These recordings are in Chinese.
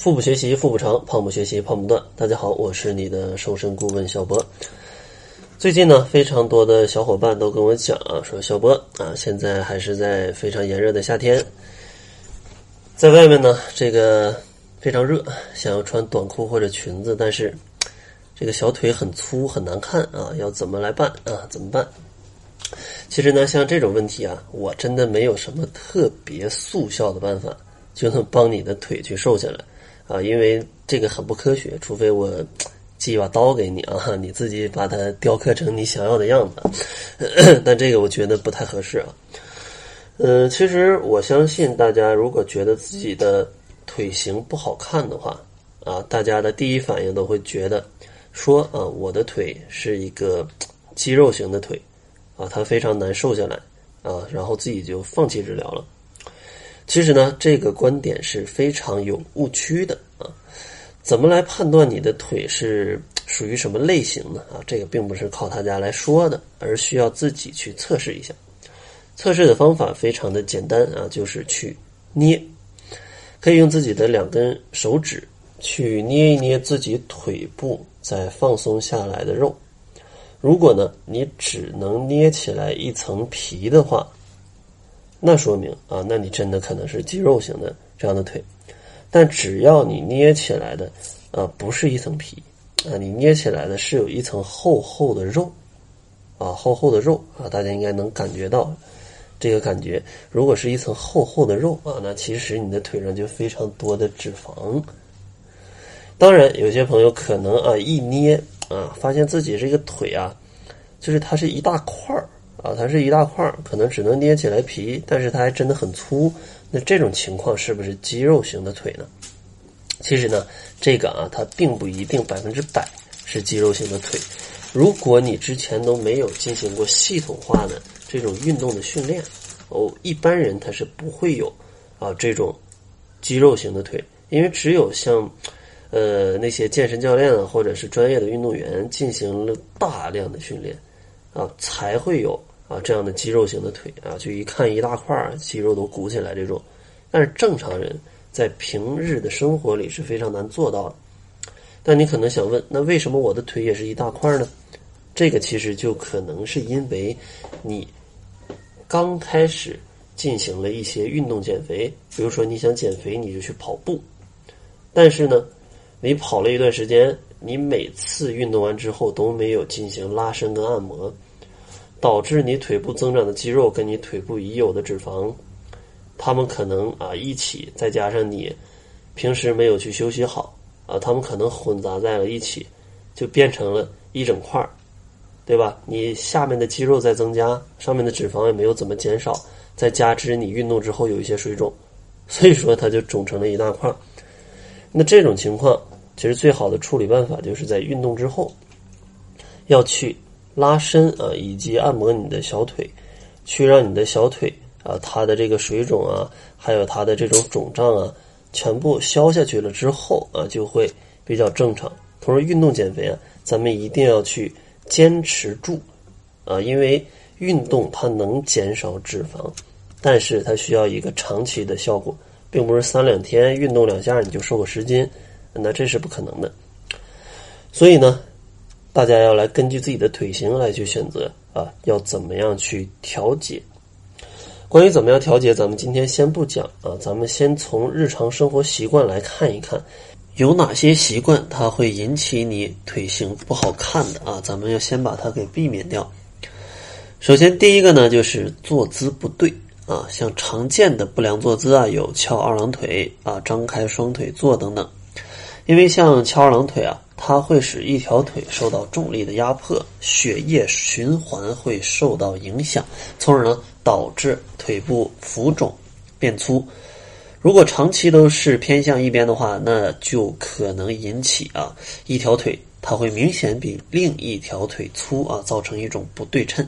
腹部学习腹部长，胖不学习胖不断。大家好，我是你的瘦身顾问小博。最近呢，非常多的小伙伴都跟我讲啊，说小博啊，现在还是在非常炎热的夏天，在外面呢，这个非常热，想要穿短裤或者裙子，但是这个小腿很粗很难看啊，要怎么来办啊？怎么办？其实呢，像这种问题啊，我真的没有什么特别速效的办法，就能帮你的腿去瘦下来。啊，因为这个很不科学，除非我寄一把刀给你啊，你自己把它雕刻成你想要的样子。但这个我觉得不太合适啊。嗯，其实我相信大家如果觉得自己的腿型不好看的话，啊，大家的第一反应都会觉得说啊，我的腿是一个肌肉型的腿，啊，它非常难瘦下来啊，然后自己就放弃治疗了。其实呢，这个观点是非常有误区的啊！怎么来判断你的腿是属于什么类型呢？啊，这个并不是靠他家来说的，而需要自己去测试一下。测试的方法非常的简单啊，就是去捏，可以用自己的两根手指去捏一捏自己腿部在放松下来的肉。如果呢，你只能捏起来一层皮的话。那说明啊，那你真的可能是肌肉型的这样的腿，但只要你捏起来的啊不是一层皮啊，你捏起来的是有一层厚厚的肉啊，厚厚的肉啊，大家应该能感觉到这个感觉。如果是一层厚厚的肉啊，那其实你的腿上就非常多的脂肪。当然，有些朋友可能啊一捏啊，发现自己这个腿啊，就是它是一大块儿。啊，它是一大块儿，可能只能捏起来皮，但是它还真的很粗。那这种情况是不是肌肉型的腿呢？其实呢，这个啊，它并不一定百分之百是肌肉型的腿。如果你之前都没有进行过系统化的这种运动的训练，哦，一般人他是不会有啊这种肌肉型的腿，因为只有像呃那些健身教练啊，或者是专业的运动员进行了大量的训练啊，才会有。啊，这样的肌肉型的腿啊，就一看一大块肌肉都鼓起来这种，但是正常人在平日的生活里是非常难做到的。但你可能想问，那为什么我的腿也是一大块呢？这个其实就可能是因为你刚开始进行了一些运动减肥，比如说你想减肥，你就去跑步，但是呢，你跑了一段时间，你每次运动完之后都没有进行拉伸跟按摩。导致你腿部增长的肌肉跟你腿部已有的脂肪，他们可能啊一起，再加上你平时没有去休息好啊，他们可能混杂在了一起，就变成了一整块儿，对吧？你下面的肌肉在增加，上面的脂肪也没有怎么减少，再加之你运动之后有一些水肿，所以说它就肿成了一大块儿。那这种情况，其实最好的处理办法就是在运动之后要去。拉伸啊，以及按摩你的小腿，去让你的小腿啊，它的这个水肿啊，还有它的这种肿胀啊，全部消下去了之后啊，就会比较正常。同时，运动减肥啊，咱们一定要去坚持住啊，因为运动它能减少脂肪，但是它需要一个长期的效果，并不是三两天运动两下你就瘦个十斤，那这是不可能的。所以呢。大家要来根据自己的腿型来去选择啊，要怎么样去调节？关于怎么样调节，咱们今天先不讲啊，咱们先从日常生活习惯来看一看，有哪些习惯它会引起你腿型不好看的啊？咱们要先把它给避免掉。首先，第一个呢就是坐姿不对啊，像常见的不良坐姿啊，有翘二郎腿啊、张开双腿坐等等。因为像翘二郎腿啊。它会使一条腿受到重力的压迫，血液循环会受到影响，从而呢导致腿部浮肿变粗。如果长期都是偏向一边的话，那就可能引起啊一条腿它会明显比另一条腿粗啊，造成一种不对称。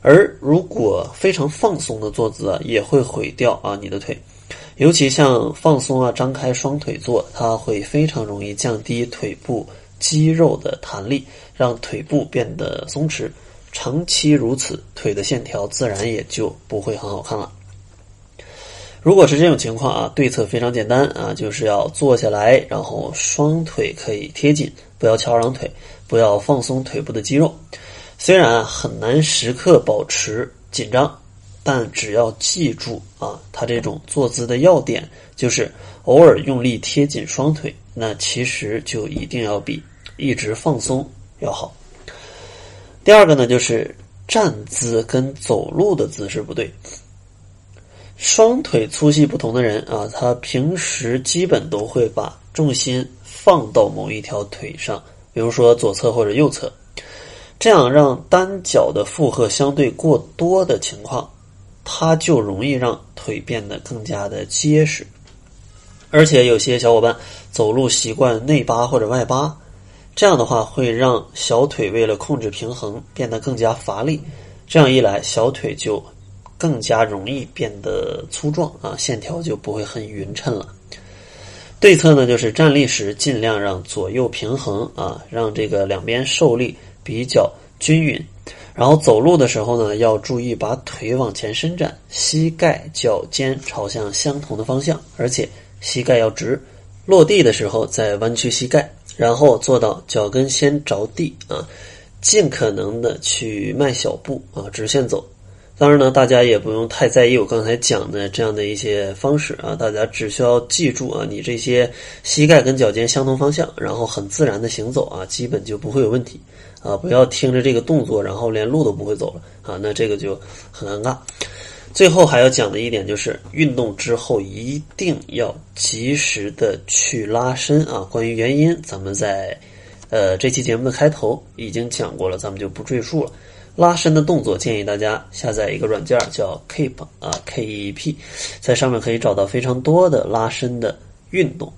而如果非常放松的坐姿啊，也会毁掉啊你的腿。尤其像放松啊、张开双腿坐，它会非常容易降低腿部肌肉的弹力，让腿部变得松弛。长期如此，腿的线条自然也就不会很好看了。如果是这种情况啊，对策非常简单啊，就是要坐下来，然后双腿可以贴紧，不要翘二郎腿，不要放松腿部的肌肉。虽然很难时刻保持紧张，但只要记住啊，它这种坐姿的要点就是偶尔用力贴紧双腿，那其实就一定要比一直放松要好。第二个呢，就是站姿跟走路的姿势不对。双腿粗细不同的人啊，他平时基本都会把重心放到某一条腿上，比如说左侧或者右侧。这样让单脚的负荷相对过多的情况，它就容易让腿变得更加的结实。而且有些小伙伴走路习惯内八或者外八，这样的话会让小腿为了控制平衡变得更加乏力。这样一来，小腿就更加容易变得粗壮啊，线条就不会很匀称了。对策呢，就是站立时尽量让左右平衡啊，让这个两边受力。比较均匀，然后走路的时候呢，要注意把腿往前伸展，膝盖、脚尖朝向相同的方向，而且膝盖要直。落地的时候再弯曲膝盖，然后做到脚跟先着地啊，尽可能的去迈小步啊，直线走。当然呢，大家也不用太在意我刚才讲的这样的一些方式啊，大家只需要记住啊，你这些膝盖跟脚尖相同方向，然后很自然的行走啊，基本就不会有问题啊。不要听着这个动作，然后连路都不会走了啊，那这个就很尴尬。最后还要讲的一点就是，运动之后一定要及时的去拉伸啊。关于原因，咱们在呃这期节目的开头已经讲过了，咱们就不赘述了。拉伸的动作，建议大家下载一个软件叫 Keep 啊，K E P，在上面可以找到非常多的拉伸的运动，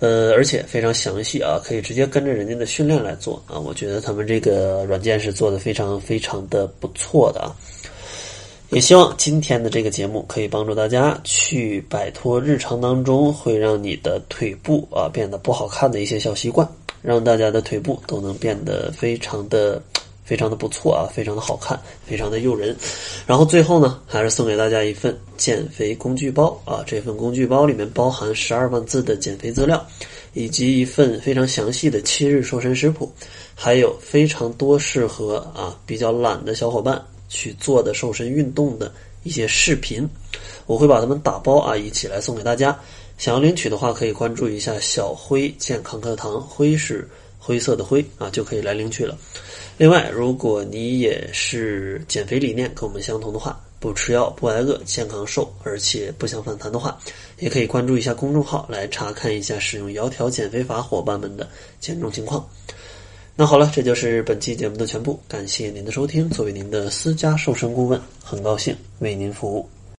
呃，而且非常详细啊，可以直接跟着人家的训练来做啊。我觉得他们这个软件是做的非常非常的不错的啊。也希望今天的这个节目可以帮助大家去摆脱日常当中会让你的腿部啊变得不好看的一些小习惯，让大家的腿部都能变得非常的。非常的不错啊，非常的好看，非常的诱人。然后最后呢，还是送给大家一份减肥工具包啊。这份工具包里面包含十二万字的减肥资料，以及一份非常详细的七日瘦身食谱，还有非常多适合啊比较懒的小伙伴去做的瘦身运动的一些视频。我会把它们打包啊一起来送给大家。想要领取的话，可以关注一下小辉健康课堂，辉是灰色的灰啊，就可以来领取了。另外，如果你也是减肥理念跟我们相同的话，不吃药、不挨饿、健康瘦，而且不想反弹的话，也可以关注一下公众号来查看一下使用窈窕减肥法伙伴们的减重情况。那好了，这就是本期节目的全部，感谢您的收听。作为您的私家瘦身顾问，很高兴为您服务。